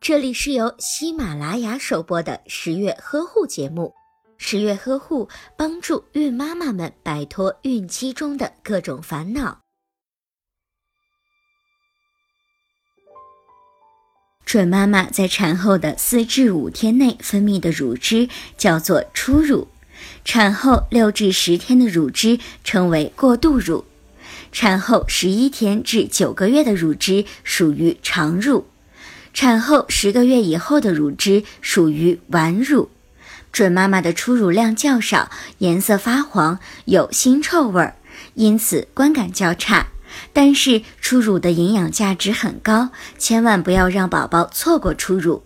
这里是由喜马拉雅首播的十月呵护节目。十月呵护帮助孕妈妈们摆脱孕期中的各种烦恼。准妈妈在产后的四至五天内分泌的乳汁叫做初乳，产后六至十天的乳汁称为过渡乳，产后十一天至九个月的乳汁属于常乳。产后十个月以后的乳汁属于晚乳，准妈妈的初乳量较少，颜色发黄，有腥臭味儿，因此观感较差。但是初乳的营养价值很高，千万不要让宝宝错过初乳。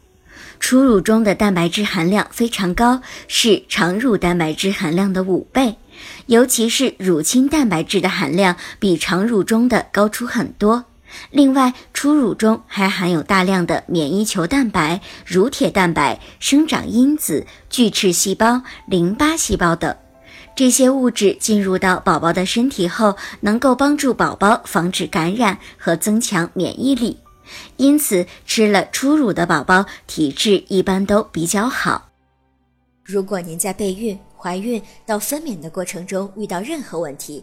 初乳中的蛋白质含量非常高，是常乳蛋白质含量的五倍，尤其是乳清蛋白质的含量比常乳中的高出很多。另外，初乳中还含有大量的免疫球蛋白、乳铁蛋白、生长因子、巨噬细胞、淋巴细胞等。这些物质进入到宝宝的身体后，能够帮助宝宝防止感染和增强免疫力。因此，吃了初乳的宝宝体质一般都比较好。如果您在备孕、怀孕到分娩的过程中遇到任何问题，